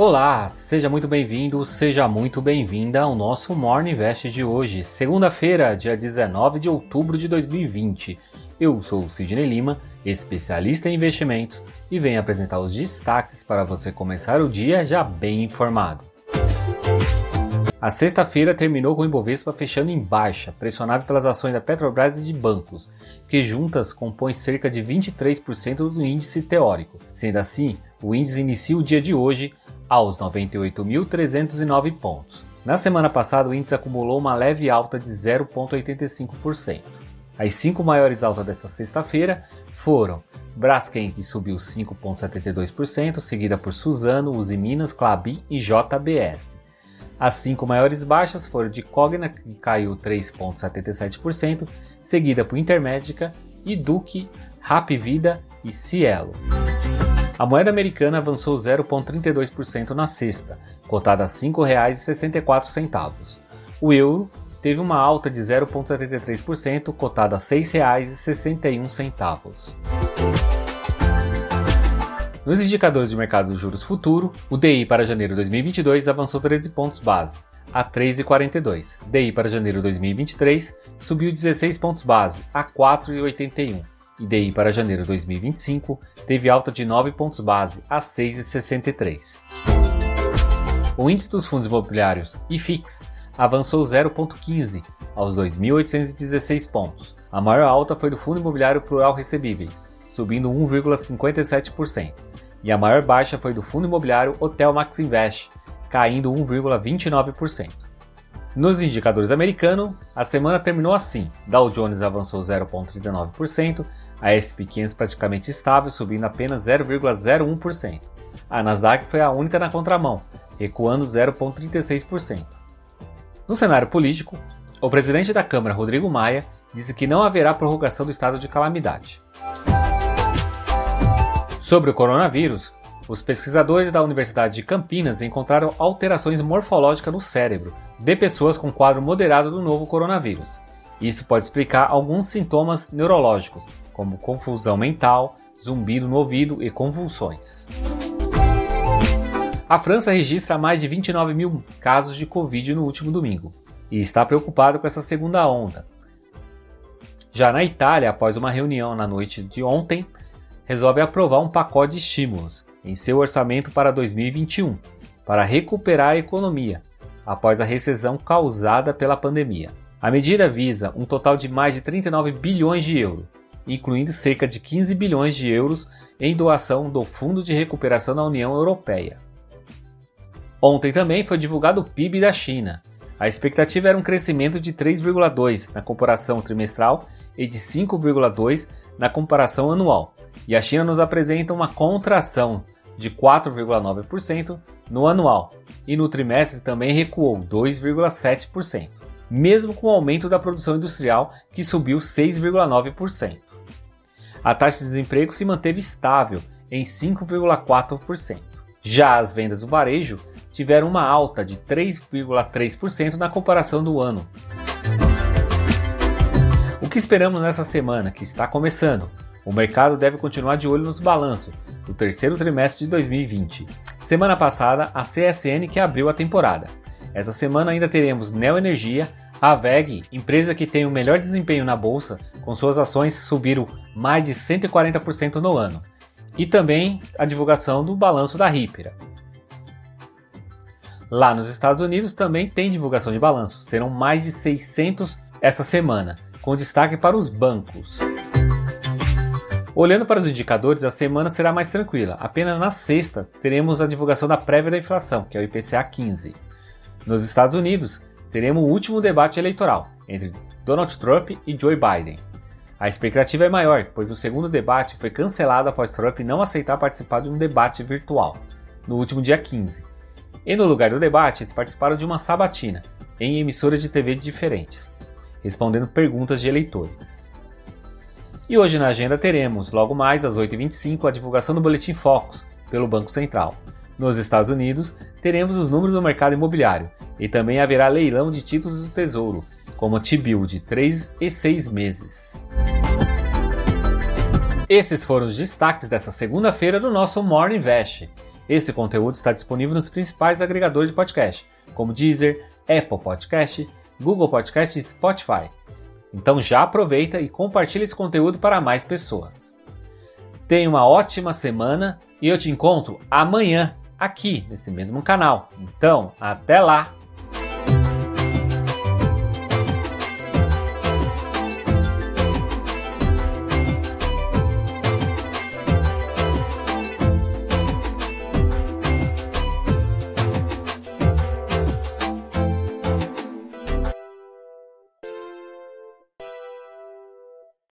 Olá, seja muito bem-vindo, seja muito bem-vinda ao nosso Morning Invest de hoje, segunda-feira, dia 19 de outubro de 2020. Eu sou o Sidney Lima, especialista em investimentos, e venho apresentar os destaques para você começar o dia já bem informado. A sexta-feira terminou com o Ibovespa fechando em baixa, pressionado pelas ações da Petrobras e de bancos, que juntas compõem cerca de 23% do índice teórico. Sendo assim, o índice inicia o dia de hoje aos 98.309 pontos. Na semana passada, o índice acumulou uma leve alta de 0,85%. As cinco maiores altas desta sexta-feira foram Braskem, que subiu 5,72%, seguida por Suzano, Usiminas, Clabin e JBS. As cinco maiores baixas foram de Cogna, que caiu 3,77%, seguida por Intermédica, e Duque, Rapvida e Cielo. A moeda americana avançou 0,32% na sexta, cotada a R$ 5,64. O euro teve uma alta de 0,73%, cotada a R$ 6,61. Nos indicadores de mercado de juros futuro, o DI para janeiro de 2022 avançou 13 pontos base, a 3,42. DI para janeiro de 2023 subiu 16 pontos base, a 4,81. E DI para janeiro de 2025 teve alta de 9 pontos base, a 6,63. O índice dos fundos imobiliários IFIX avançou 0,15 aos 2.816 pontos. A maior alta foi do Fundo Imobiliário Plural Recebíveis, subindo 1,57% e a maior baixa foi do fundo imobiliário Hotel Max Invest, caindo 1,29%. Nos indicadores americanos, a semana terminou assim: Dow Jones avançou 0,39%, a S&P 500 praticamente estável, subindo apenas 0,01%. A Nasdaq foi a única na contramão, recuando 0,36%. No cenário político, o presidente da Câmara, Rodrigo Maia, disse que não haverá prorrogação do estado de calamidade. Sobre o coronavírus, os pesquisadores da Universidade de Campinas encontraram alterações morfológicas no cérebro de pessoas com quadro moderado do novo coronavírus. Isso pode explicar alguns sintomas neurológicos, como confusão mental, zumbido no ouvido e convulsões. A França registra mais de 29 mil casos de Covid no último domingo e está preocupado com essa segunda onda. Já na Itália, após uma reunião na noite de ontem, resolve aprovar um pacote de estímulos em seu orçamento para 2021 para recuperar a economia após a recessão causada pela pandemia. A medida visa um total de mais de 39 bilhões de euros, incluindo cerca de 15 bilhões de euros em doação do Fundo de Recuperação da União Europeia. Ontem também foi divulgado o PIB da China. A expectativa era um crescimento de 3,2 na comparação trimestral e de 5,2 na comparação anual, e a China nos apresenta uma contração de 4,9% no anual, e no trimestre também recuou 2,7%, mesmo com o aumento da produção industrial que subiu 6,9%. A taxa de desemprego se manteve estável em 5,4%. Já as vendas do varejo tiveram uma alta de 3,3% na comparação do ano. O que esperamos nessa semana que está começando? O mercado deve continuar de olho nos balanços do terceiro trimestre de 2020. Semana passada, a CSN que abriu a temporada. Essa semana ainda teremos Neoenergia, a VEG, empresa que tem o melhor desempenho na bolsa, com suas ações subiram mais de 140% no ano. E também a divulgação do balanço da Ripera. Lá nos Estados Unidos também tem divulgação de balanço, serão mais de 600 essa semana, com destaque para os bancos. Olhando para os indicadores, a semana será mais tranquila. Apenas na sexta teremos a divulgação da prévia da inflação, que é o IPCA 15. Nos Estados Unidos, teremos o último debate eleitoral entre Donald Trump e Joe Biden. A expectativa é maior, pois o segundo debate foi cancelado após Trump não aceitar participar de um debate virtual, no último dia 15. E no lugar do debate, eles participaram de uma sabatina, em emissoras de TV diferentes, respondendo perguntas de eleitores. E hoje na agenda teremos, logo mais às 8h25, a divulgação do Boletim Focus pelo Banco Central. Nos Estados Unidos, teremos os números do mercado imobiliário e também haverá leilão de títulos do Tesouro, como T-Bill de 3 e 6 meses. Esses foram os destaques dessa segunda-feira do nosso Morning Invest. Esse conteúdo está disponível nos principais agregadores de podcast, como Deezer, Apple Podcast, Google Podcast e Spotify. Então já aproveita e compartilha esse conteúdo para mais pessoas. Tenha uma ótima semana e eu te encontro amanhã aqui nesse mesmo canal. Então, até lá!